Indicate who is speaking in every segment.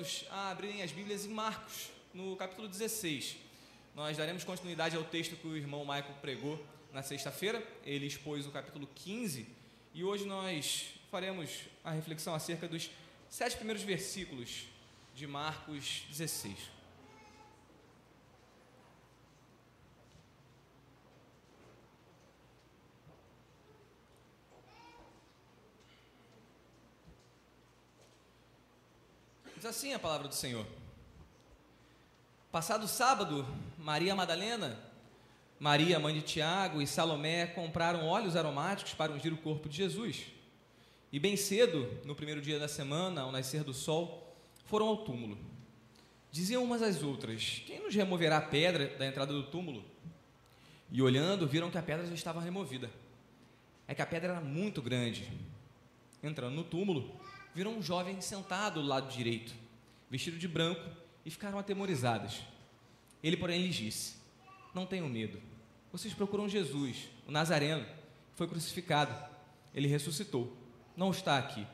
Speaker 1: irmãos a abrirem as Bíblias em Marcos, no capítulo 16. Nós daremos continuidade ao texto que o irmão Michael pregou na sexta-feira. Ele expôs o capítulo 15 e hoje nós faremos a reflexão acerca dos sete primeiros versículos de Marcos 16. Diz assim a palavra do Senhor. Passado sábado, Maria Madalena, Maria, mãe de Tiago e Salomé compraram óleos aromáticos para ungir o corpo de Jesus. E bem cedo, no primeiro dia da semana, ao nascer do sol, foram ao túmulo. Diziam umas às outras: Quem nos removerá a pedra da entrada do túmulo? E olhando, viram que a pedra já estava removida. É que a pedra era muito grande. Entrando no túmulo, viram um jovem sentado do lado direito, vestido de branco, e ficaram atemorizadas. Ele, porém, lhes disse: Não tenham medo. Vocês procuram Jesus, o Nazareno, que foi crucificado. Ele ressuscitou. Não está aqui.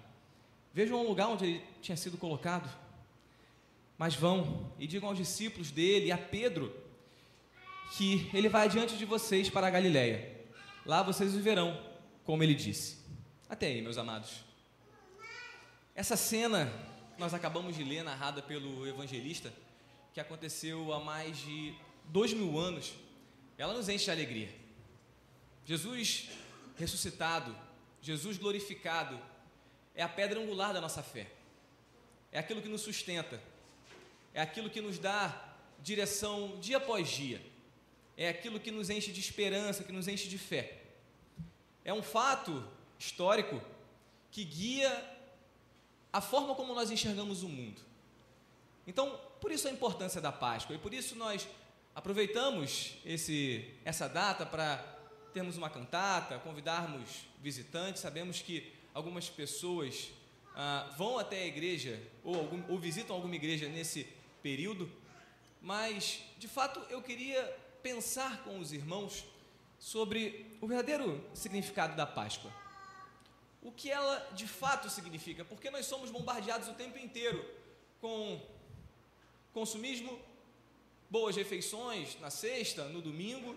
Speaker 1: Vejam o lugar onde ele tinha sido colocado. Mas vão e digam aos discípulos dele e a Pedro que ele vai adiante de vocês para a Galiléia. Lá vocês o verão, como ele disse. Até aí, meus amados. Essa cena nós acabamos de ler, narrada pelo evangelista, que aconteceu há mais de dois mil anos, ela nos enche de alegria. Jesus ressuscitado, Jesus glorificado, é a pedra angular da nossa fé, é aquilo que nos sustenta, é aquilo que nos dá direção dia após dia, é aquilo que nos enche de esperança, que nos enche de fé. É um fato histórico que guia a forma como nós enxergamos o mundo. Então, por isso a importância da Páscoa e por isso nós aproveitamos esse, essa data para termos uma cantata, convidarmos visitantes. Sabemos que algumas pessoas ah, vão até a igreja ou, algum, ou visitam alguma igreja nesse período, mas de fato eu queria pensar com os irmãos sobre o verdadeiro significado da Páscoa o que ela de fato significa, porque nós somos bombardeados o tempo inteiro com consumismo, boas refeições na sexta, no domingo,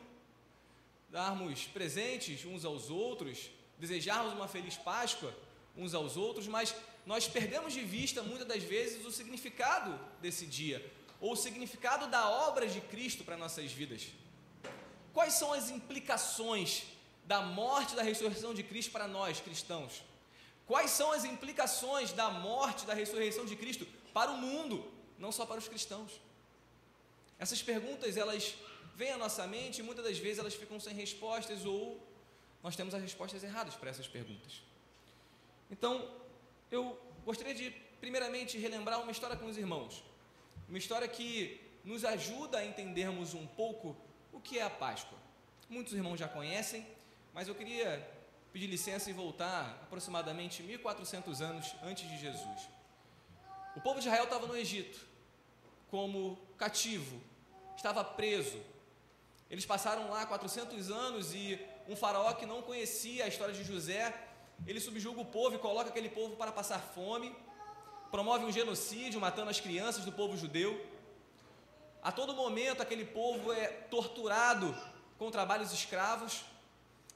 Speaker 1: darmos presentes uns aos outros, desejarmos uma feliz Páscoa uns aos outros, mas nós perdemos de vista muitas das vezes o significado desse dia, ou o significado da obra de Cristo para nossas vidas. Quais são as implicações da morte da ressurreição de Cristo para nós cristãos? Quais são as implicações da morte da ressurreição de Cristo para o mundo, não só para os cristãos? Essas perguntas, elas vêm à nossa mente e muitas das vezes elas ficam sem respostas ou nós temos as respostas erradas para essas perguntas. Então, eu gostaria de primeiramente relembrar uma história com os irmãos. Uma história que nos ajuda a entendermos um pouco o que é a Páscoa. Muitos irmãos já conhecem, mas eu queria pedir licença e voltar aproximadamente 1400 anos antes de Jesus. O povo de Israel estava no Egito, como cativo, estava preso. Eles passaram lá 400 anos e um faraó que não conhecia a história de José, ele subjuga o povo e coloca aquele povo para passar fome, promove um genocídio, matando as crianças do povo judeu. A todo momento aquele povo é torturado com trabalhos escravos.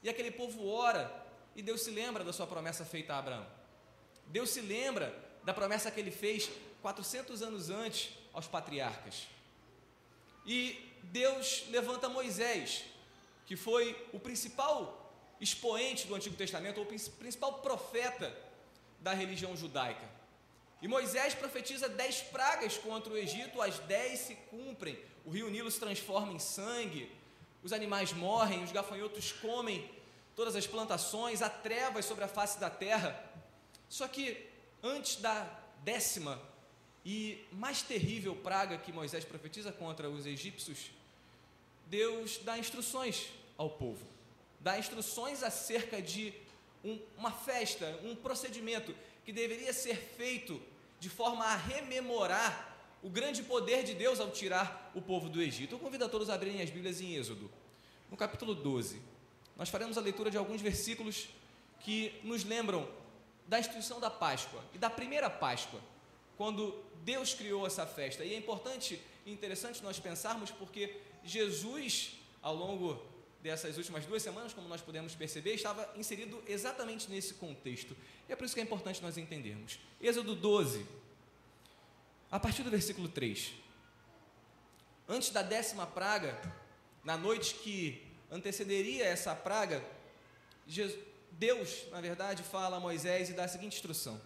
Speaker 1: E aquele povo ora, e Deus se lembra da sua promessa feita a Abraão. Deus se lembra da promessa que ele fez 400 anos antes aos patriarcas. E Deus levanta Moisés, que foi o principal expoente do Antigo Testamento, ou o principal profeta da religião judaica. E Moisés profetiza dez pragas contra o Egito, as dez se cumprem. O rio Nilo se transforma em sangue, os animais morrem, os gafanhotos comem todas as plantações, há trevas sobre a face da terra. Só que antes da décima e mais terrível praga que Moisés profetiza contra os egípcios, Deus dá instruções ao povo, dá instruções acerca de um, uma festa, um procedimento que deveria ser feito de forma a rememorar o grande poder de Deus ao tirar o povo do Egito. Eu convido a todos a abrirem as Bíblias em Êxodo, no capítulo 12. Nós faremos a leitura de alguns versículos que nos lembram da instituição da Páscoa e da primeira Páscoa, quando Deus criou essa festa. E é importante e interessante nós pensarmos porque Jesus, ao longo dessas últimas duas semanas, como nós podemos perceber, estava inserido exatamente nesse contexto. E é por isso que é importante nós entendermos. Êxodo 12, a partir do versículo 3. Antes da décima praga, na noite que antecederia essa praga, Deus, na verdade, fala a Moisés e dá a seguinte instrução: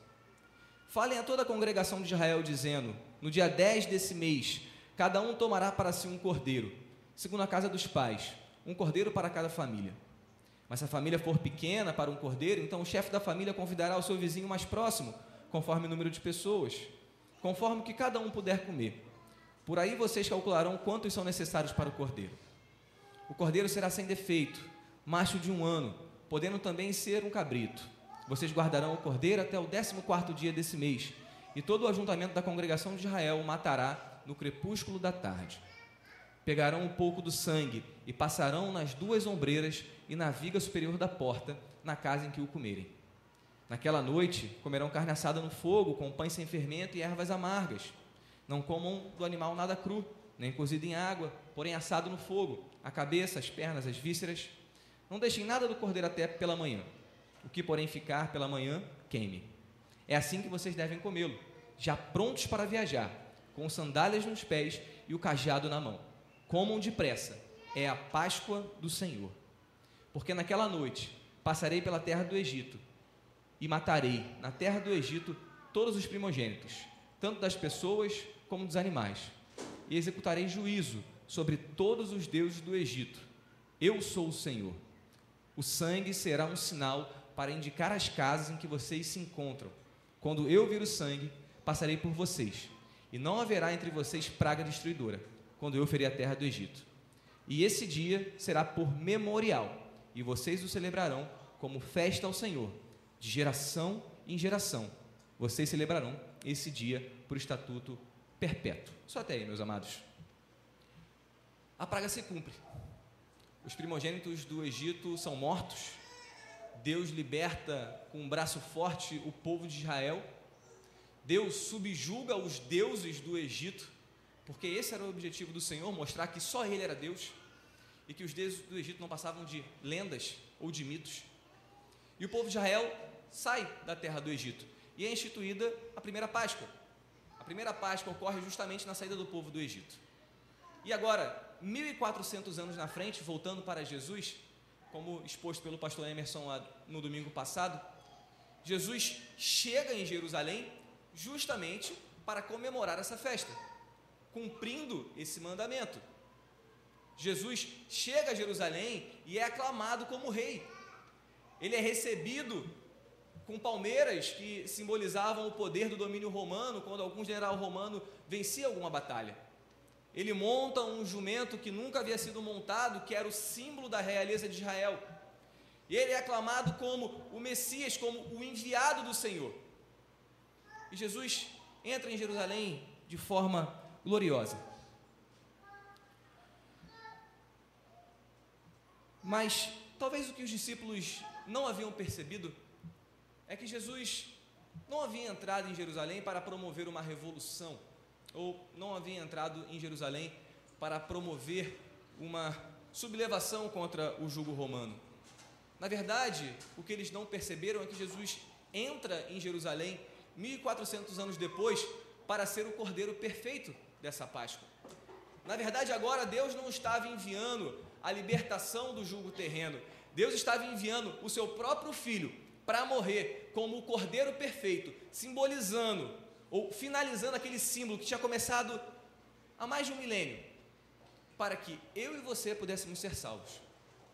Speaker 1: Falem a toda a congregação de Israel, dizendo: No dia 10 desse mês, cada um tomará para si um cordeiro, segundo a casa dos pais, um cordeiro para cada família. Mas se a família for pequena para um cordeiro, então o chefe da família convidará o seu vizinho mais próximo, conforme o número de pessoas, conforme que cada um puder comer. Por aí vocês calcularão quantos são necessários para o cordeiro. O cordeiro será sem defeito, macho de um ano, podendo também ser um cabrito. Vocês guardarão o cordeiro até o décimo quarto dia desse mês, e todo o ajuntamento da congregação de Israel o matará no crepúsculo da tarde. Pegarão um pouco do sangue e passarão nas duas ombreiras e na viga superior da porta, na casa em que o comerem. Naquela noite comerão carne assada no fogo, com pães sem fermento e ervas amargas. Não comam do animal nada cru, nem cozido em água, porém assado no fogo, a cabeça, as pernas, as vísceras. Não deixem nada do cordeiro até pela manhã. O que, porém, ficar pela manhã, queime. É assim que vocês devem comê-lo, já prontos para viajar, com sandálias nos pés e o cajado na mão. Comam depressa, é a Páscoa do Senhor. Porque naquela noite passarei pela terra do Egito e matarei na terra do Egito todos os primogênitos, tanto das pessoas como dos animais, e executarei juízo sobre todos os deuses do Egito. Eu sou o Senhor. O sangue será um sinal para indicar as casas em que vocês se encontram. Quando eu vir o sangue, passarei por vocês, e não haverá entre vocês praga destruidora, quando eu ferir a terra do Egito. E esse dia será por memorial, e vocês o celebrarão como festa ao Senhor, de geração em geração. Vocês celebrarão esse dia por estatuto perpétuo. Só até aí, meus amados. A praga se cumpre. Os primogênitos do Egito são mortos Deus liberta com um braço forte o povo de Israel. Deus subjuga os deuses do Egito, porque esse era o objetivo do Senhor mostrar que só Ele era Deus e que os deuses do Egito não passavam de lendas ou de mitos. E o povo de Israel sai da terra do Egito e é instituída a primeira Páscoa. A primeira Páscoa ocorre justamente na saída do povo do Egito. E agora, 1400 anos na frente, voltando para Jesus, como exposto pelo pastor Emerson no domingo passado, Jesus chega em Jerusalém justamente para comemorar essa festa, cumprindo esse mandamento. Jesus chega a Jerusalém e é aclamado como rei. Ele é recebido com palmeiras que simbolizavam o poder do domínio romano quando algum general romano vencia alguma batalha. Ele monta um jumento que nunca havia sido montado, que era o símbolo da realeza de Israel. E ele é aclamado como o Messias, como o enviado do Senhor. E Jesus entra em Jerusalém de forma gloriosa. Mas talvez o que os discípulos não haviam percebido é que Jesus não havia entrado em Jerusalém para promover uma revolução ou não havia entrado em Jerusalém para promover uma sublevação contra o jugo romano. Na verdade, o que eles não perceberam é que Jesus entra em Jerusalém 1400 anos depois para ser o cordeiro perfeito dessa Páscoa. Na verdade, agora Deus não estava enviando a libertação do jugo terreno. Deus estava enviando o seu próprio filho para morrer como o cordeiro perfeito, simbolizando ou finalizando aquele símbolo que tinha começado há mais de um milênio, para que eu e você pudéssemos ser salvos,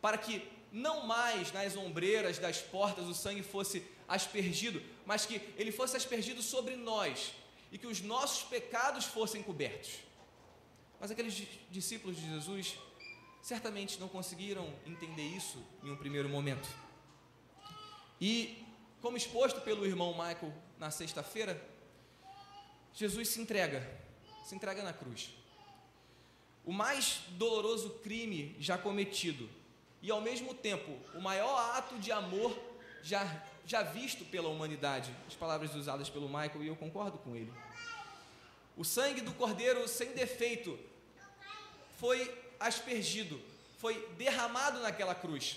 Speaker 1: para que não mais nas ombreiras das portas o sangue fosse aspergido, mas que ele fosse aspergido sobre nós e que os nossos pecados fossem cobertos. Mas aqueles discípulos de Jesus certamente não conseguiram entender isso em um primeiro momento. E, como exposto pelo irmão Michael na sexta-feira, Jesus se entrega, se entrega na cruz. O mais doloroso crime já cometido e ao mesmo tempo o maior ato de amor já já visto pela humanidade. As palavras usadas pelo Michael e eu concordo com ele. O sangue do cordeiro sem defeito foi aspergido, foi derramado naquela cruz,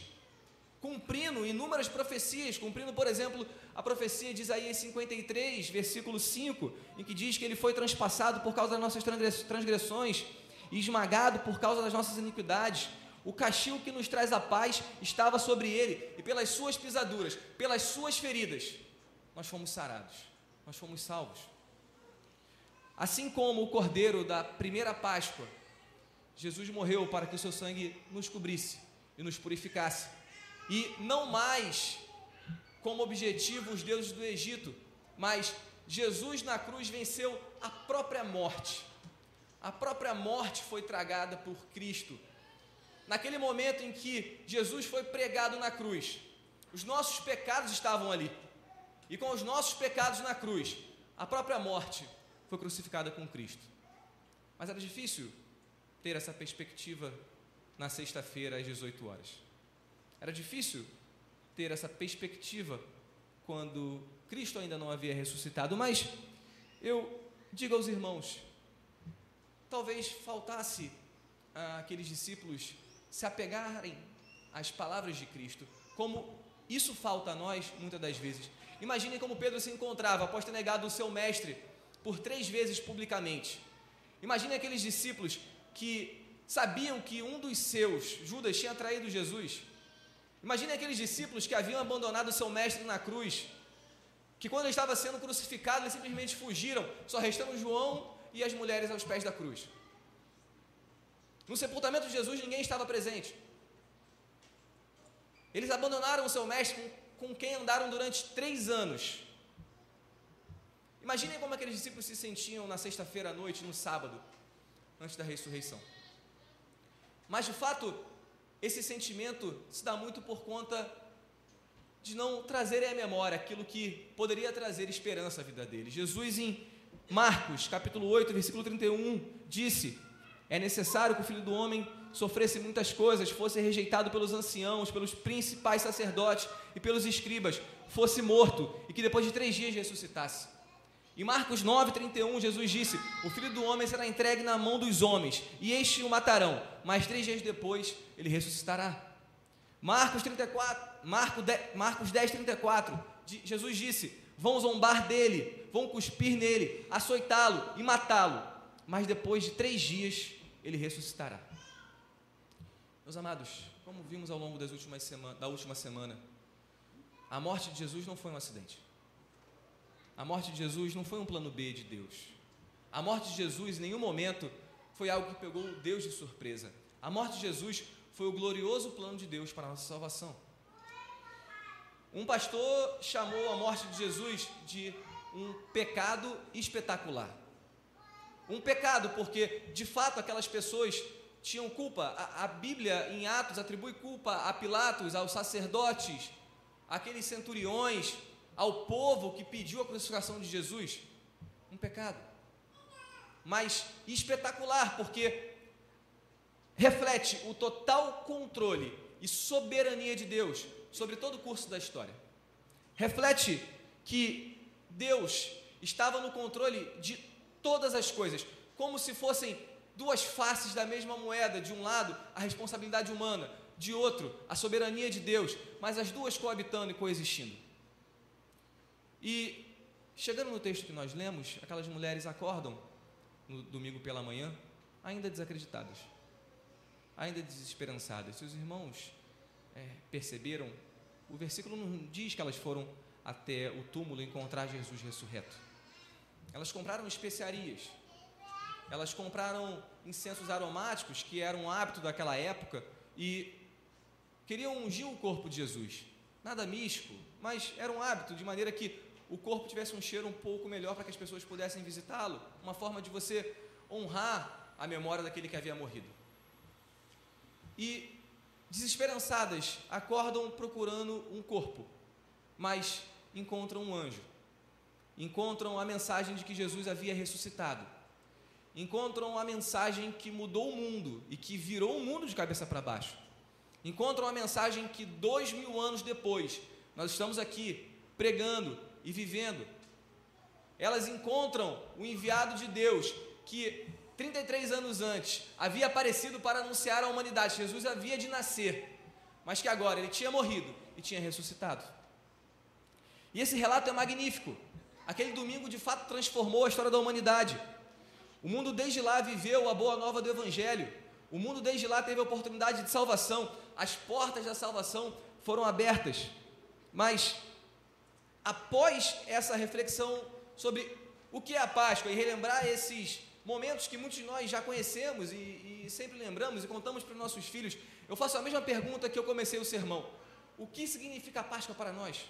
Speaker 1: cumprindo inúmeras profecias, cumprindo, por exemplo, a profecia de Isaías 53, versículo 5, em que diz que ele foi transpassado por causa das nossas transgressões e esmagado por causa das nossas iniquidades. O castigo que nos traz a paz estava sobre ele, e pelas suas pisaduras, pelas suas feridas, nós fomos sarados, nós fomos salvos. Assim como o cordeiro da primeira Páscoa, Jesus morreu para que o seu sangue nos cobrisse e nos purificasse. E não mais como objetivo os deuses do Egito, mas Jesus na cruz venceu a própria morte. A própria morte foi tragada por Cristo. Naquele momento em que Jesus foi pregado na cruz, os nossos pecados estavam ali. E com os nossos pecados na cruz, a própria morte foi crucificada com Cristo. Mas era difícil ter essa perspectiva na sexta-feira às 18 horas. Era difícil ter essa perspectiva quando Cristo ainda não havia ressuscitado, mas eu digo aos irmãos, talvez faltasse àqueles discípulos se apegarem às palavras de Cristo, como isso falta a nós muitas das vezes. Imaginem como Pedro se encontrava após ter negado o seu mestre por três vezes publicamente. Imagine aqueles discípulos que sabiam que um dos seus, Judas, tinha traído Jesus. Imagine aqueles discípulos que haviam abandonado o seu mestre na cruz, que quando ele estava sendo crucificado, eles simplesmente fugiram, só restando João e as mulheres aos pés da cruz. No sepultamento de Jesus, ninguém estava presente. Eles abandonaram o seu mestre com, com quem andaram durante três anos. Imaginem como aqueles discípulos se sentiam na sexta-feira à noite, no sábado, antes da ressurreição. Mas de fato, esse sentimento se dá muito por conta de não trazerem à memória aquilo que poderia trazer esperança à vida deles. Jesus, em Marcos, capítulo 8, versículo 31, disse: É necessário que o filho do homem sofresse muitas coisas, fosse rejeitado pelos anciãos, pelos principais sacerdotes e pelos escribas, fosse morto e que depois de três dias ressuscitasse. Em Marcos 9,31, Jesus disse: O filho do homem será entregue na mão dos homens, e estes o matarão, mas três dias depois ele ressuscitará. Marcos 34, Marcos 10, Marcos 10 34, Jesus disse: Vão zombar dele, vão cuspir nele, açoitá-lo e matá-lo, mas depois de três dias ele ressuscitará. Meus amados, como vimos ao longo das últimas semana, da última semana, a morte de Jesus não foi um acidente. A morte de Jesus não foi um plano B de Deus. A morte de Jesus em nenhum momento foi algo que pegou Deus de surpresa. A morte de Jesus foi o glorioso plano de Deus para a nossa salvação. Um pastor chamou a morte de Jesus de um pecado espetacular. Um pecado, porque de fato aquelas pessoas tinham culpa. A, a, Bíblia, em Atos, atribui culpa a Pilatos, aos sacerdotes, aqueles centuriões, ao povo que pediu a crucificação de Jesus, um pecado. Mas espetacular, porque reflete o total controle e soberania de Deus sobre todo o curso da história. Reflete que Deus estava no controle de todas as coisas, como se fossem duas faces da mesma moeda, de um lado a responsabilidade humana, de outro a soberania de Deus, mas as duas coabitando e coexistindo. E chegando no texto que nós lemos, aquelas mulheres acordam no domingo pela manhã, ainda desacreditadas, ainda desesperançadas. Se os irmãos é, perceberam, o versículo não diz que elas foram até o túmulo encontrar Jesus ressurreto. Elas compraram especiarias, elas compraram incensos aromáticos, que eram um hábito daquela época, e queriam ungir o corpo de Jesus. Nada místico, mas era um hábito, de maneira que o corpo tivesse um cheiro um pouco melhor para que as pessoas pudessem visitá-lo, uma forma de você honrar a memória daquele que havia morrido. E desesperançadas acordam procurando um corpo, mas encontram um anjo. Encontram a mensagem de que Jesus havia ressuscitado. Encontram a mensagem que mudou o mundo e que virou o mundo de cabeça para baixo. Encontram a mensagem que dois mil anos depois nós estamos aqui pregando e vivendo. Elas encontram o enviado de Deus que 33 anos antes havia aparecido para anunciar à humanidade. Jesus havia de nascer, mas que agora ele tinha morrido e tinha ressuscitado. E esse relato é magnífico. Aquele domingo de fato transformou a história da humanidade. O mundo desde lá viveu a boa nova do Evangelho. O mundo desde lá teve a oportunidade de salvação. As portas da salvação foram abertas. Mas, após essa reflexão sobre o que é a Páscoa e relembrar esses momentos que muitos de nós já conhecemos e, e sempre lembramos e contamos para os nossos filhos, eu faço a mesma pergunta que eu comecei o sermão: O que significa a Páscoa para nós?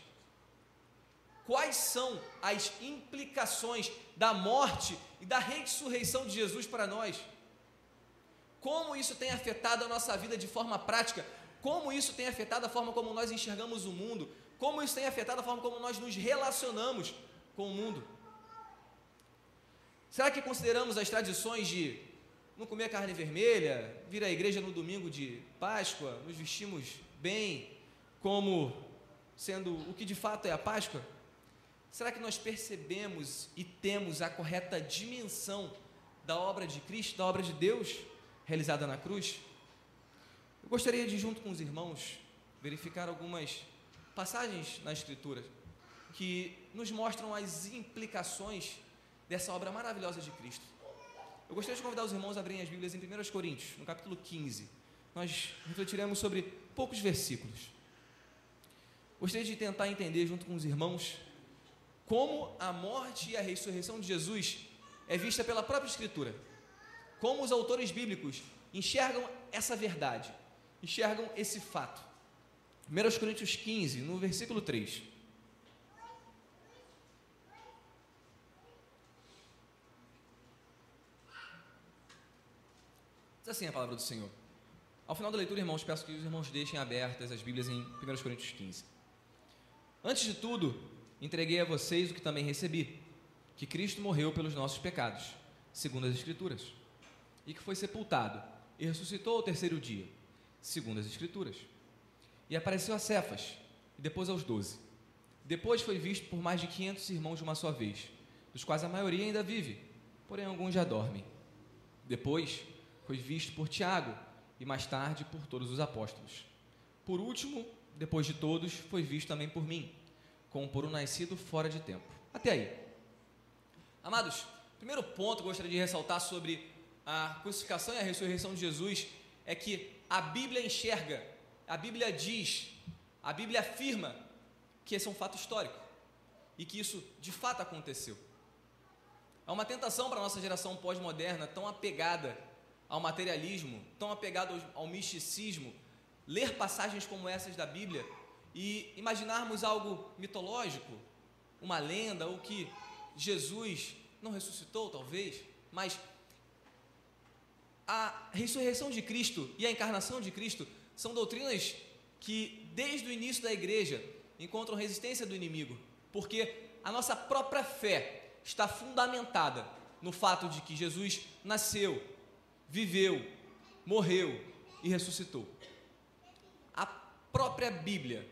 Speaker 1: quais são as implicações da morte e da ressurreição de Jesus para nós. Como isso tem afetado a nossa vida de forma prática, como isso tem afetado a forma como nós enxergamos o mundo, como isso tem afetado a forma como nós nos relacionamos com o mundo. Será que consideramos as tradições de não comer carne vermelha, vir à igreja no domingo de Páscoa, nos vestimos bem, como sendo o que de fato é a Páscoa? Será que nós percebemos e temos a correta dimensão da obra de Cristo, da obra de Deus realizada na cruz? Eu gostaria de, junto com os irmãos, verificar algumas passagens na Escritura que nos mostram as implicações dessa obra maravilhosa de Cristo. Eu gostaria de convidar os irmãos a abrirem as Bíblias em 1 Coríntios, no capítulo 15. Nós refletiremos sobre poucos versículos. Gostaria de tentar entender, junto com os irmãos, como a morte e a ressurreição de Jesus é vista pela própria Escritura. Como os autores bíblicos enxergam essa verdade, enxergam esse fato. 1 Coríntios 15, no versículo 3. Diz assim a palavra do Senhor. Ao final da leitura, irmãos, peço que os irmãos deixem abertas as Bíblias em 1 Coríntios 15. Antes de tudo, entreguei a vocês o que também recebi: que Cristo morreu pelos nossos pecados, segundo as Escrituras, e que foi sepultado e ressuscitou ao terceiro dia, segundo as Escrituras. E apareceu a Cefas, e depois aos doze. Depois foi visto por mais de quinhentos irmãos de uma só vez, dos quais a maioria ainda vive, porém alguns já dormem. Depois foi visto por Tiago, e mais tarde por todos os apóstolos. Por último, depois de todos, foi visto também por mim como por um nascido fora de tempo. Até aí. Amados, primeiro ponto que eu gostaria de ressaltar sobre a crucificação e a ressurreição de Jesus é que a Bíblia enxerga, a Bíblia diz, a Bíblia afirma que esse é um fato histórico e que isso de fato aconteceu. É uma tentação para a nossa geração pós-moderna, tão apegada ao materialismo, tão apegada ao, ao misticismo, ler passagens como essas da Bíblia e imaginarmos algo mitológico, uma lenda, ou que Jesus não ressuscitou, talvez, mas a ressurreição de Cristo e a encarnação de Cristo são doutrinas que, desde o início da igreja, encontram resistência do inimigo, porque a nossa própria fé está fundamentada no fato de que Jesus nasceu, viveu, morreu e ressuscitou. A própria Bíblia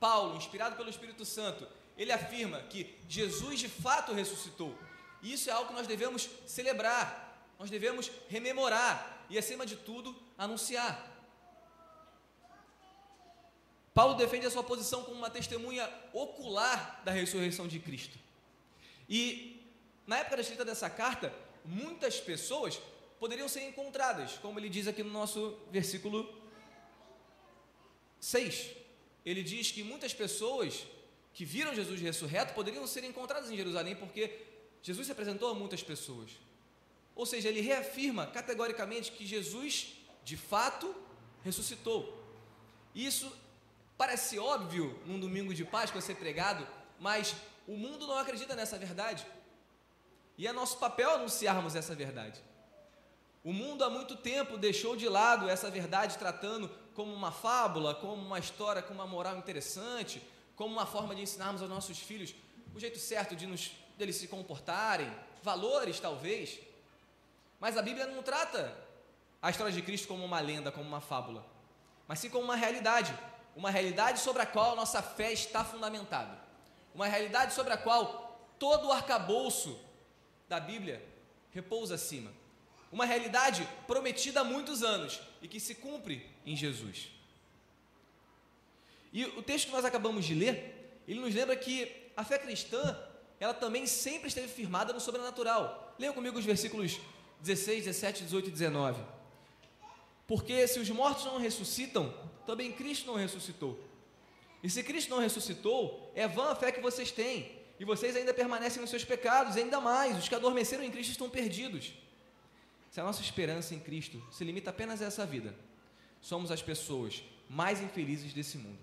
Speaker 1: Paulo, inspirado pelo Espírito Santo, ele afirma que Jesus de fato ressuscitou. E isso é algo que nós devemos celebrar, nós devemos rememorar e, acima de tudo, anunciar. Paulo defende a sua posição como uma testemunha ocular da ressurreição de Cristo. E, na época da escrita dessa carta, muitas pessoas poderiam ser encontradas, como ele diz aqui no nosso versículo 6 ele diz que muitas pessoas que viram Jesus ressurreto poderiam ser encontradas em Jerusalém, porque Jesus se apresentou a muitas pessoas. Ou seja, ele reafirma categoricamente que Jesus, de fato, ressuscitou. Isso parece óbvio num domingo de Páscoa ser pregado, mas o mundo não acredita nessa verdade. E é nosso papel anunciarmos essa verdade. O mundo há muito tempo deixou de lado essa verdade, tratando como uma fábula, como uma história com uma moral interessante, como uma forma de ensinarmos aos nossos filhos o jeito certo de nos, se comportarem, valores talvez. Mas a Bíblia não trata a história de Cristo como uma lenda, como uma fábula, mas sim como uma realidade, uma realidade sobre a qual nossa fé está fundamentada. uma realidade sobre a qual todo o arcabouço da Bíblia repousa acima. Uma realidade prometida há muitos anos e que se cumpre em Jesus. E o texto que nós acabamos de ler, ele nos lembra que a fé cristã, ela também sempre esteve firmada no sobrenatural. Leia comigo os versículos 16, 17, 18 e 19. Porque se os mortos não ressuscitam, também Cristo não ressuscitou. E se Cristo não ressuscitou, é vã a fé que vocês têm, e vocês ainda permanecem nos seus pecados, ainda mais, os que adormeceram em Cristo estão perdidos. Se a nossa esperança em Cristo se limita apenas a essa vida, somos as pessoas mais infelizes desse mundo.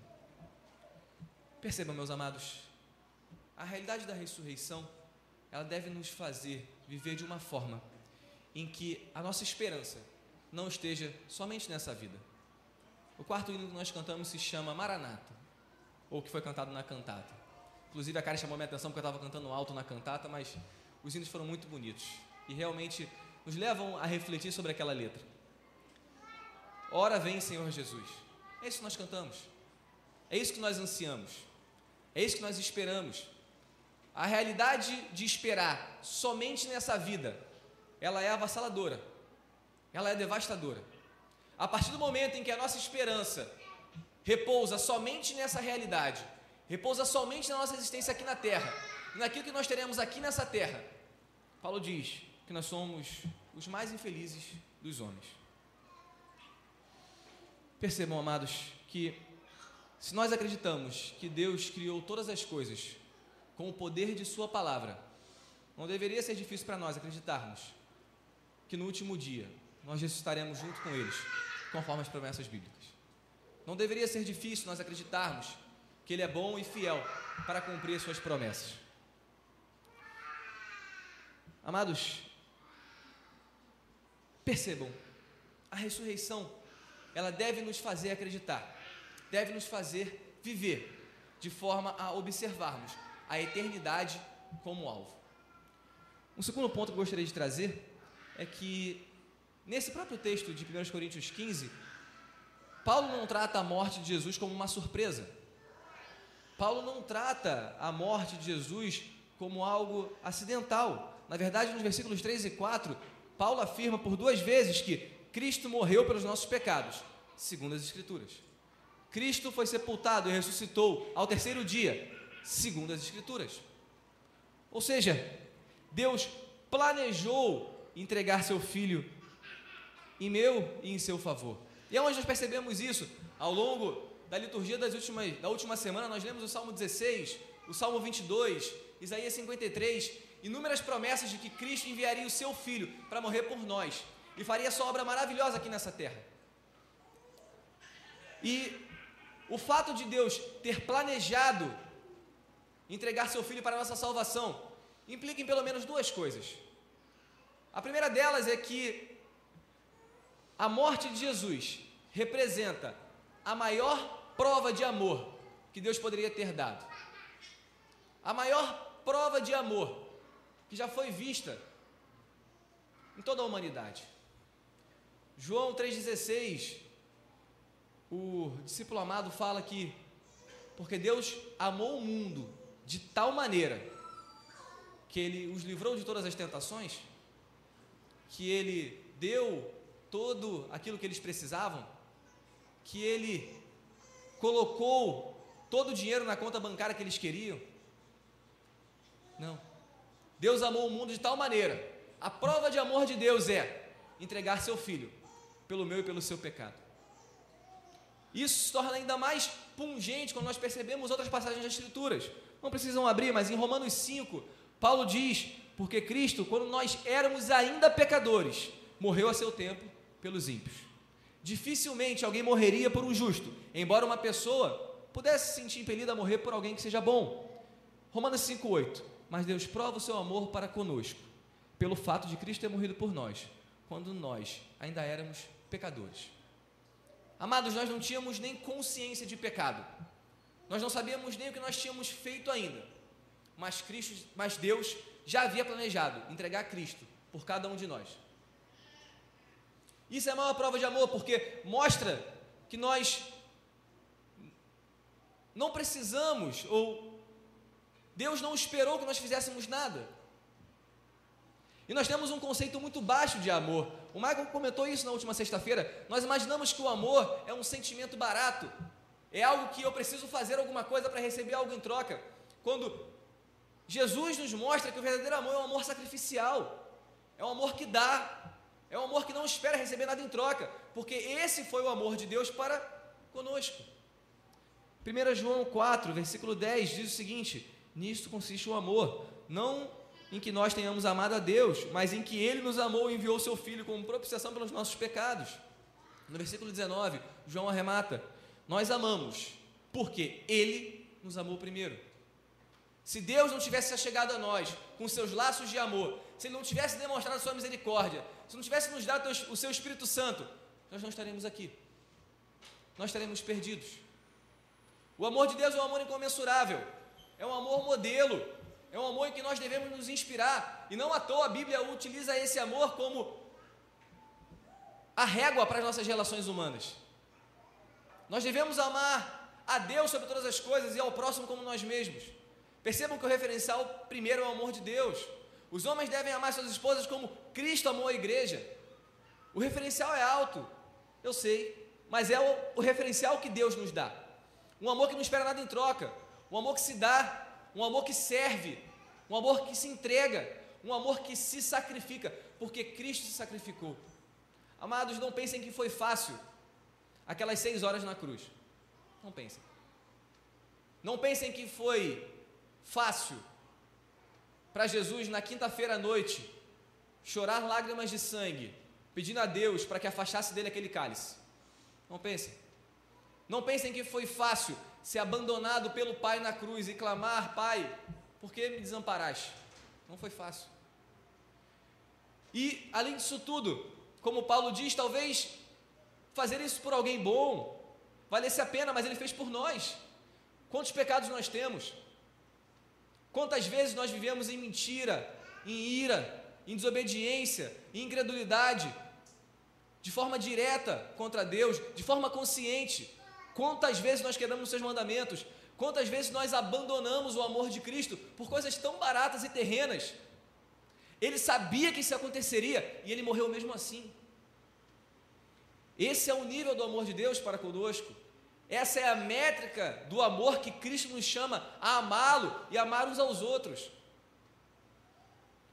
Speaker 1: Percebam, meus amados, a realidade da ressurreição, ela deve nos fazer viver de uma forma em que a nossa esperança não esteja somente nessa vida. O quarto hino que nós cantamos se chama Maranata, ou que foi cantado na cantata. Inclusive a cara chamou minha atenção porque eu estava cantando alto na cantata, mas os hinos foram muito bonitos e realmente nos levam a refletir sobre aquela letra. Ora vem, Senhor Jesus. É isso que nós cantamos. É isso que nós ansiamos. É isso que nós esperamos. A realidade de esperar somente nessa vida, ela é avassaladora. Ela é devastadora. A partir do momento em que a nossa esperança repousa somente nessa realidade, repousa somente na nossa existência aqui na terra, naquilo que nós teremos aqui nessa terra, Paulo diz que nós somos os mais infelizes dos homens. Percebam, amados, que se nós acreditamos que Deus criou todas as coisas com o poder de Sua palavra, não deveria ser difícil para nós acreditarmos que no último dia nós ressuscitaremos junto com eles, conforme as promessas bíblicas. Não deveria ser difícil nós acreditarmos que Ele é bom e fiel para cumprir as suas promessas. Amados, percebam, a ressurreição, ela deve nos fazer acreditar, deve nos fazer viver, de forma a observarmos a eternidade como alvo. Um segundo ponto que eu gostaria de trazer é que Nesse próprio texto de 1 Coríntios 15, Paulo não trata a morte de Jesus como uma surpresa. Paulo não trata a morte de Jesus como algo acidental. Na verdade, nos versículos 3 e 4, Paulo afirma por duas vezes que Cristo morreu pelos nossos pecados, segundo as Escrituras. Cristo foi sepultado e ressuscitou ao terceiro dia, segundo as Escrituras. Ou seja, Deus planejou entregar seu filho em meu e em seu favor. E é onde nós percebemos isso ao longo da liturgia das últimas, da última semana. Nós lemos o Salmo 16, o Salmo 22, Isaías 53, inúmeras promessas de que Cristo enviaria o seu Filho para morrer por nós e faria sua obra maravilhosa aqui nessa terra. E o fato de Deus ter planejado entregar seu Filho para a nossa salvação implica em pelo menos duas coisas. A primeira delas é que a morte de Jesus representa a maior prova de amor que Deus poderia ter dado. A maior prova de amor que já foi vista em toda a humanidade. João 3,16, o discípulo amado fala que, porque Deus amou o mundo de tal maneira que Ele os livrou de todas as tentações, que Ele deu todo aquilo que eles precisavam, que ele colocou todo o dinheiro na conta bancária que eles queriam. Não. Deus amou o mundo de tal maneira. A prova de amor de Deus é entregar seu filho pelo meu e pelo seu pecado. Isso se torna ainda mais pungente quando nós percebemos outras passagens das Escrituras. Não precisam abrir, mas em Romanos 5, Paulo diz: Porque Cristo, quando nós éramos ainda pecadores, morreu a seu tempo pelos ímpios. Dificilmente alguém morreria por um justo, embora uma pessoa pudesse se sentir impelida a morrer por alguém que seja bom. Romanos 5,8. Mas Deus prova o seu amor para conosco, pelo fato de Cristo ter morrido por nós, quando nós ainda éramos pecadores. Amados, nós não tínhamos nem consciência de pecado, nós não sabíamos nem o que nós tínhamos feito ainda, mas, Cristo, mas Deus já havia planejado entregar Cristo por cada um de nós. Isso é a maior prova de amor, porque mostra que nós não precisamos ou Deus não esperou que nós fizéssemos nada. E nós temos um conceito muito baixo de amor. O Michael comentou isso na última sexta-feira. Nós imaginamos que o amor é um sentimento barato. É algo que eu preciso fazer alguma coisa para receber algo em troca. Quando Jesus nos mostra que o verdadeiro amor é um amor sacrificial. É um amor que dá. É um amor que não espera receber nada em troca. Porque esse foi o amor de Deus para conosco. 1 João 4, versículo 10 diz o seguinte: Nisto consiste o amor, não em que nós tenhamos amado a Deus, mas em que Ele nos amou e enviou seu Filho como propiciação pelos nossos pecados. No versículo 19, João arremata: Nós amamos, porque Ele nos amou primeiro. Se Deus não tivesse chegado a nós com seus laços de amor, se Ele não tivesse demonstrado a sua misericórdia, se não tivesse nos dado o seu Espírito Santo, nós não estaremos aqui. Nós estaremos perdidos. O amor de Deus é um amor incomensurável, é um amor modelo, é um amor em que nós devemos nos inspirar. E não à toa a Bíblia utiliza esse amor como a régua para as nossas relações humanas. Nós devemos amar a Deus sobre todas as coisas e ao próximo como nós mesmos. Percebam que o referencial primeiro é o amor de Deus. Os homens devem amar suas esposas como Cristo amou a igreja. O referencial é alto, eu sei, mas é o, o referencial que Deus nos dá. Um amor que não espera nada em troca, um amor que se dá um amor que serve, um amor que se entrega, um amor que se sacrifica, porque Cristo se sacrificou. Amados, não pensem que foi fácil aquelas seis horas na cruz. Não pensem. Não pensem que foi fácil para Jesus na quinta-feira à noite chorar lágrimas de sangue, pedindo a Deus para que afastasse dele aquele cálice. Não pensem. Não pensem que foi fácil ser abandonado pelo Pai na cruz e clamar: Pai, por que me desamparaste? Não foi fácil. E, além disso tudo, como Paulo diz, talvez fazer isso por alguém bom valesse a pena, mas ele fez por nós. Quantos pecados nós temos? Quantas vezes nós vivemos em mentira, em ira, em desobediência, em incredulidade, de forma direta contra Deus, de forma consciente. Quantas vezes nós quebramos os seus mandamentos? Quantas vezes nós abandonamos o amor de Cristo por coisas tão baratas e terrenas? Ele sabia que isso aconteceria e ele morreu mesmo assim. Esse é o nível do amor de Deus para conosco. Essa é a métrica do amor que Cristo nos chama a amá-lo e amar uns aos outros.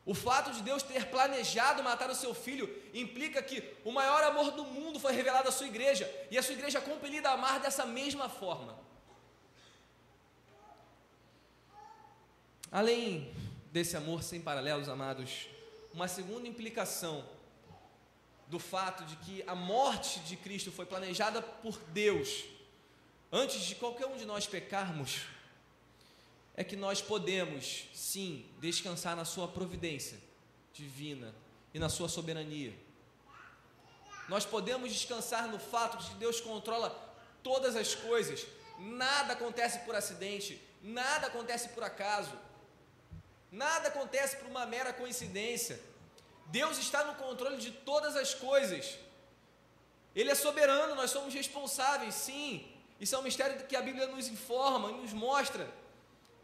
Speaker 1: O fato de Deus ter planejado matar o seu filho implica que o maior amor do mundo foi revelado à sua igreja e a sua igreja é compelida a amar dessa mesma forma. Além desse amor sem paralelos, amados, uma segunda implicação do fato de que a morte de Cristo foi planejada por Deus antes de qualquer um de nós pecarmos é que nós podemos, sim, descansar na Sua providência divina e na Sua soberania. Nós podemos descansar no fato de que Deus controla todas as coisas, nada acontece por acidente, nada acontece por acaso, nada acontece por uma mera coincidência. Deus está no controle de todas as coisas. Ele é soberano, nós somos responsáveis, sim. Isso é um mistério que a Bíblia nos informa, nos mostra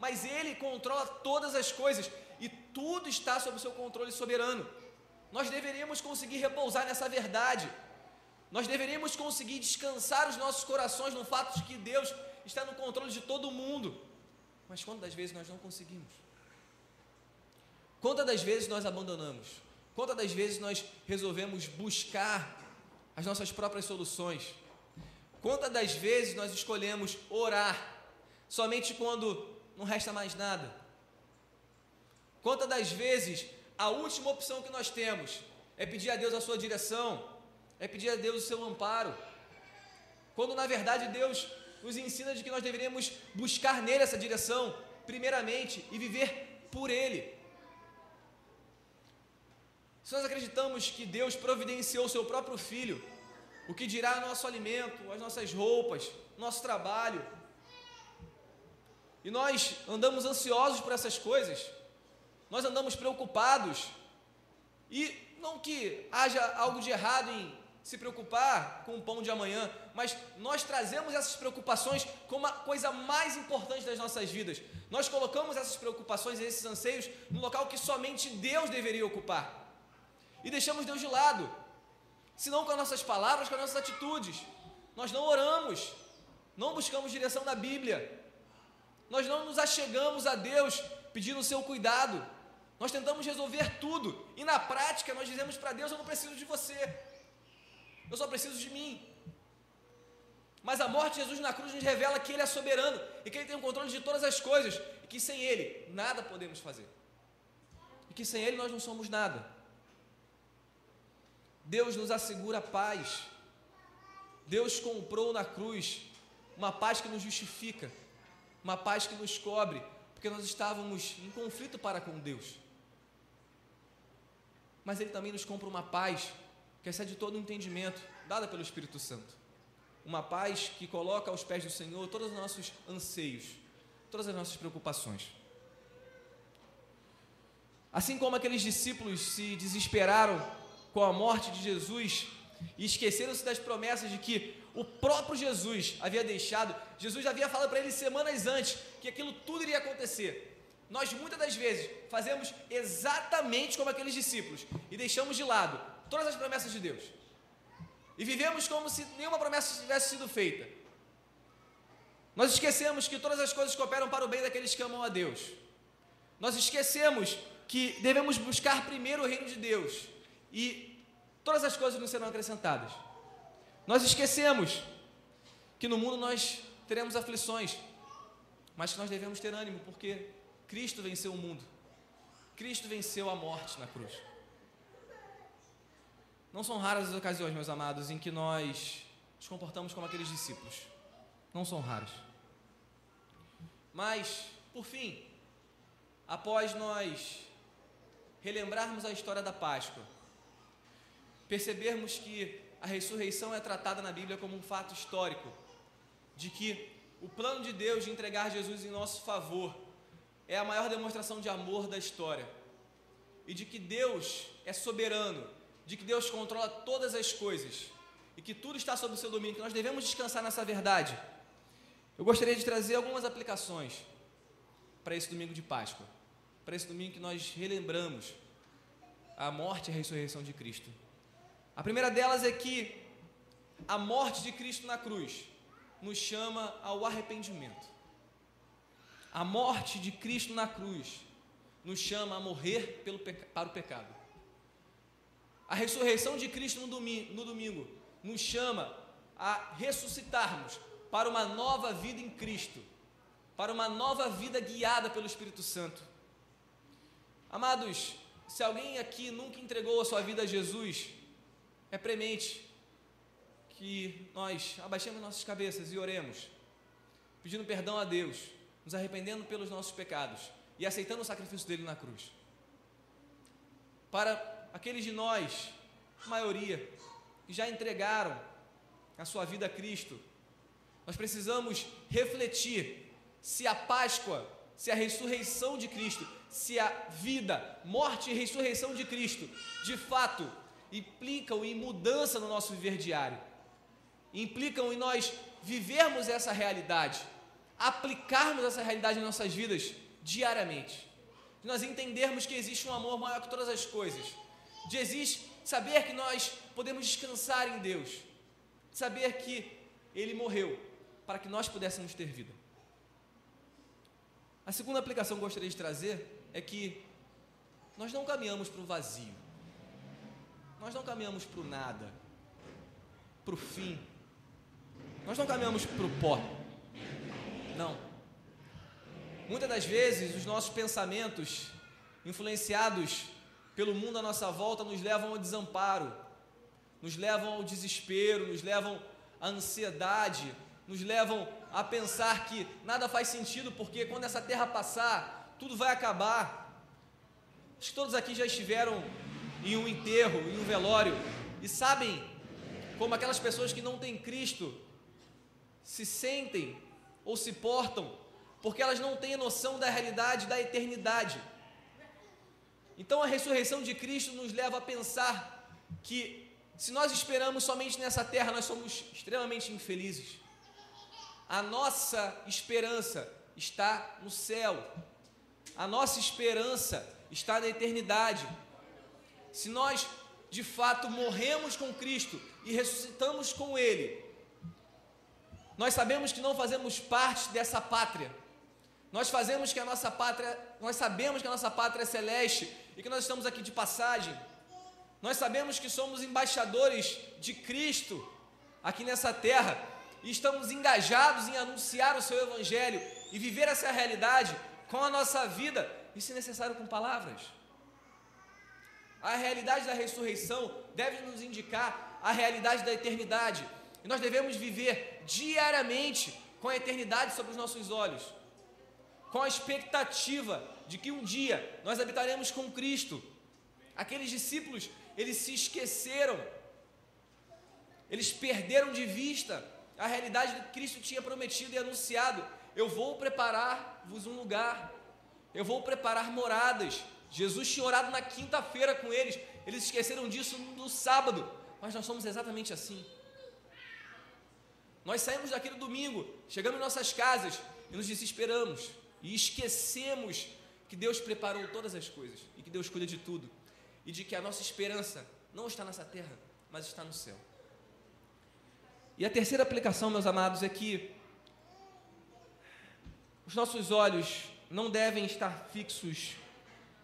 Speaker 1: mas Ele controla todas as coisas e tudo está sob o seu controle soberano. Nós deveríamos conseguir repousar nessa verdade. Nós deveríamos conseguir descansar os nossos corações no fato de que Deus está no controle de todo mundo. Mas quantas vezes nós não conseguimos? Quantas das vezes nós abandonamos? Quantas das vezes nós resolvemos buscar as nossas próprias soluções? Quantas das vezes nós escolhemos orar somente quando não resta mais nada. Quantas das vezes a última opção que nós temos é pedir a Deus a sua direção, é pedir a Deus o seu amparo, quando na verdade Deus nos ensina de que nós deveríamos buscar nele essa direção, primeiramente, e viver por Ele. Se nós acreditamos que Deus providenciou o seu próprio Filho, o que dirá nosso alimento, as nossas roupas, nosso trabalho, e nós andamos ansiosos por essas coisas, nós andamos preocupados, e não que haja algo de errado em se preocupar com o pão de amanhã, mas nós trazemos essas preocupações como a coisa mais importante das nossas vidas. Nós colocamos essas preocupações e esses anseios no local que somente Deus deveria ocupar. E deixamos Deus de lado. Se não com as nossas palavras, com as nossas atitudes. Nós não oramos, não buscamos direção da Bíblia. Nós não nos achegamos a Deus pedindo o seu cuidado. Nós tentamos resolver tudo e na prática nós dizemos para Deus: Eu não preciso de você, eu só preciso de mim. Mas a morte de Jesus na cruz nos revela que Ele é soberano e que Ele tem o controle de todas as coisas e que sem Ele nada podemos fazer. E que sem Ele nós não somos nada. Deus nos assegura paz. Deus comprou na cruz uma paz que nos justifica, uma paz que nos cobre, porque nós estávamos em conflito para com Deus. Mas Ele também nos compra uma paz que excede todo o entendimento, dada pelo Espírito Santo. Uma paz que coloca aos pés do Senhor todos os nossos anseios, todas as nossas preocupações. Assim como aqueles discípulos se desesperaram com a morte de Jesus e esqueceram-se das promessas de que o próprio Jesus havia deixado, Jesus havia falado para eles semanas antes que aquilo tudo iria acontecer. Nós muitas das vezes fazemos exatamente como aqueles discípulos e deixamos de lado todas as promessas de Deus. E vivemos como se nenhuma promessa tivesse sido feita. Nós esquecemos que todas as coisas cooperam para o bem daqueles que amam a Deus. Nós esquecemos que devemos buscar primeiro o reino de Deus e todas as coisas nos serão acrescentadas. Nós esquecemos que no mundo nós teremos aflições, mas que nós devemos ter ânimo, porque Cristo venceu o mundo. Cristo venceu a morte na cruz. Não são raras as ocasiões, meus amados, em que nós nos comportamos como aqueles discípulos. Não são raras. Mas, por fim, após nós relembrarmos a história da Páscoa, percebermos que a ressurreição é tratada na Bíblia como um fato histórico, de que o plano de Deus de entregar Jesus em nosso favor é a maior demonstração de amor da história, e de que Deus é soberano, de que Deus controla todas as coisas, e que tudo está sob o seu domínio, que nós devemos descansar nessa verdade. Eu gostaria de trazer algumas aplicações para esse domingo de Páscoa, para esse domingo que nós relembramos a morte e a ressurreição de Cristo. A primeira delas é que a morte de Cristo na cruz nos chama ao arrependimento. A morte de Cristo na cruz nos chama a morrer pelo, para o pecado. A ressurreição de Cristo no domingo, no domingo nos chama a ressuscitarmos para uma nova vida em Cristo, para uma nova vida guiada pelo Espírito Santo. Amados, se alguém aqui nunca entregou a sua vida a Jesus, é premente que nós abaixemos nossas cabeças e oremos, pedindo perdão a Deus, nos arrependendo pelos nossos pecados e aceitando o sacrifício dele na cruz. Para aqueles de nós, maioria, que já entregaram a sua vida a Cristo, nós precisamos refletir se a Páscoa, se a ressurreição de Cristo, se a vida, morte e ressurreição de Cristo, de fato, implicam em mudança no nosso viver diário, implicam em nós vivermos essa realidade, aplicarmos essa realidade em nossas vidas diariamente, de nós entendermos que existe um amor maior que todas as coisas, de existe saber que nós podemos descansar em Deus, saber que Ele morreu para que nós pudéssemos ter vida. A segunda aplicação que eu gostaria de trazer é que nós não caminhamos para o vazio. Nós não caminhamos para o nada, para o fim. Nós não caminhamos para o pó. Não. Muitas das vezes, os nossos pensamentos, influenciados pelo mundo à nossa volta, nos levam ao desamparo, nos levam ao desespero, nos levam à ansiedade, nos levam a pensar que nada faz sentido, porque quando essa terra passar, tudo vai acabar. Acho que todos aqui já estiveram em um enterro, em um velório, e sabem como aquelas pessoas que não têm Cristo se sentem ou se portam, porque elas não têm noção da realidade da eternidade. Então a ressurreição de Cristo nos leva a pensar que Se nós esperamos somente nessa terra, nós somos extremamente infelizes. A nossa esperança está no céu. A nossa esperança está na eternidade. Se nós de fato morremos com Cristo e ressuscitamos com Ele, nós sabemos que não fazemos parte dessa pátria. Nós fazemos que a nossa pátria, nós sabemos que a nossa pátria é celeste e que nós estamos aqui de passagem. Nós sabemos que somos embaixadores de Cristo aqui nessa terra e estamos engajados em anunciar o seu evangelho e viver essa realidade com a nossa vida e, se necessário, com palavras. A realidade da ressurreição deve nos indicar a realidade da eternidade e nós devemos viver diariamente com a eternidade sobre os nossos olhos, com a expectativa de que um dia nós habitaremos com Cristo. Aqueles discípulos eles se esqueceram, eles perderam de vista a realidade que Cristo tinha prometido e anunciado: Eu vou preparar-vos um lugar, eu vou preparar moradas. Jesus tinha orado na quinta-feira com eles, eles esqueceram disso no sábado, mas nós somos exatamente assim. Nós saímos daqui no domingo, chegamos em nossas casas e nos desesperamos e esquecemos que Deus preparou todas as coisas e que Deus cuida de tudo e de que a nossa esperança não está nessa terra, mas está no céu. E a terceira aplicação, meus amados, é que os nossos olhos não devem estar fixos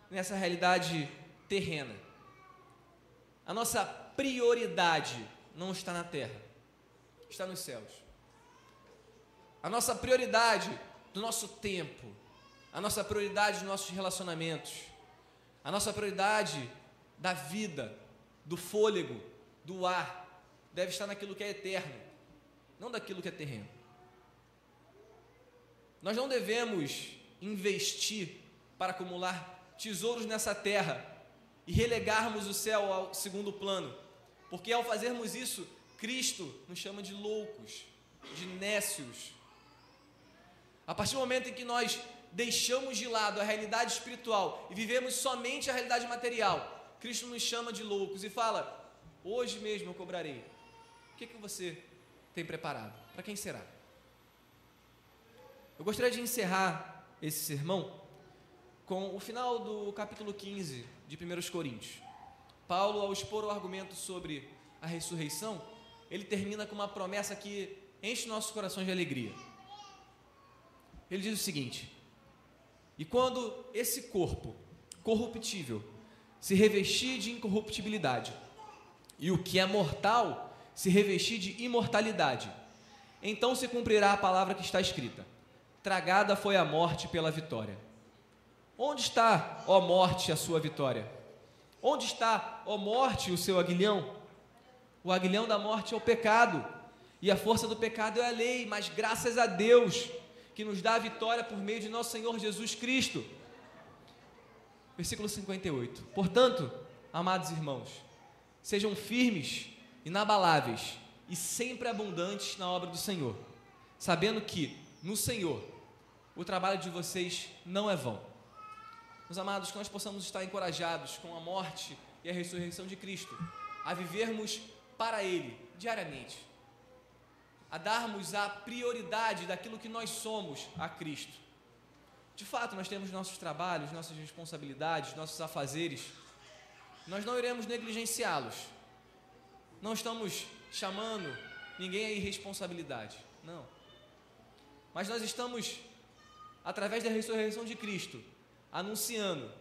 Speaker 1: nessa realidade terrena. A nossa prioridade não está na terra, está nos céus. A nossa prioridade do nosso tempo, a nossa prioridade dos nossos relacionamentos, a nossa prioridade da vida, do fôlego, do ar, deve estar naquilo que é eterno, não daquilo que é terreno. Nós não devemos investir para acumular tesouros nessa terra e relegarmos o céu ao segundo plano, porque ao fazermos isso, Cristo nos chama de loucos, de nécios. A partir do momento em que nós deixamos de lado a realidade espiritual e vivemos somente a realidade material, Cristo nos chama de loucos e fala: Hoje mesmo eu cobrarei. O que, é que você tem preparado? Para quem será? Eu gostaria de encerrar esse sermão com o final do capítulo 15 de 1 Coríntios. Paulo, ao expor o argumento sobre a ressurreição, ele termina com uma promessa que enche nossos corações de alegria. Ele diz o seguinte: E quando esse corpo corruptível se revestir de incorruptibilidade, e o que é mortal se revestir de imortalidade. Então se cumprirá a palavra que está escrita: Tragada foi a morte pela vitória. Onde está, ó morte, a sua vitória? Onde está, ó morte, o seu aguilhão? O aguilhão da morte é o pecado, e a força do pecado é a lei, mas graças a Deus que nos dá a vitória por meio de nosso Senhor Jesus Cristo versículo 58. Portanto, amados irmãos, sejam firmes, inabaláveis e sempre abundantes na obra do Senhor, sabendo que no Senhor o trabalho de vocês não é vão. Meus amados, que nós possamos estar encorajados com a morte e a ressurreição de Cristo, a vivermos para Ele diariamente, a darmos a prioridade daquilo que nós somos a Cristo de fato, nós temos nossos trabalhos, nossas responsabilidades, nossos afazeres. Nós não iremos negligenciá-los. Não estamos chamando ninguém a irresponsabilidade. Não. Mas nós estamos, através da ressurreição de Cristo, anunciando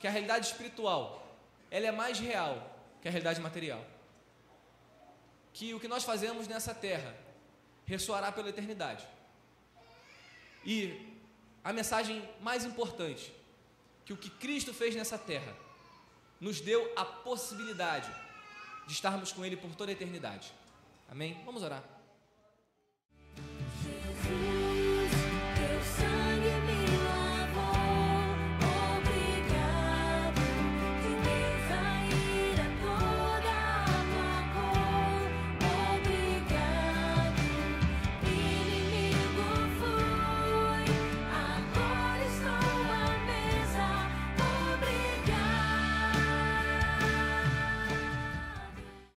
Speaker 1: que a realidade espiritual ela é mais real que a realidade material. Que o que nós fazemos nessa terra ressoará pela eternidade. E a mensagem mais importante, que o que Cristo fez nessa terra nos deu a possibilidade de estarmos com Ele por toda a eternidade. Amém? Vamos orar.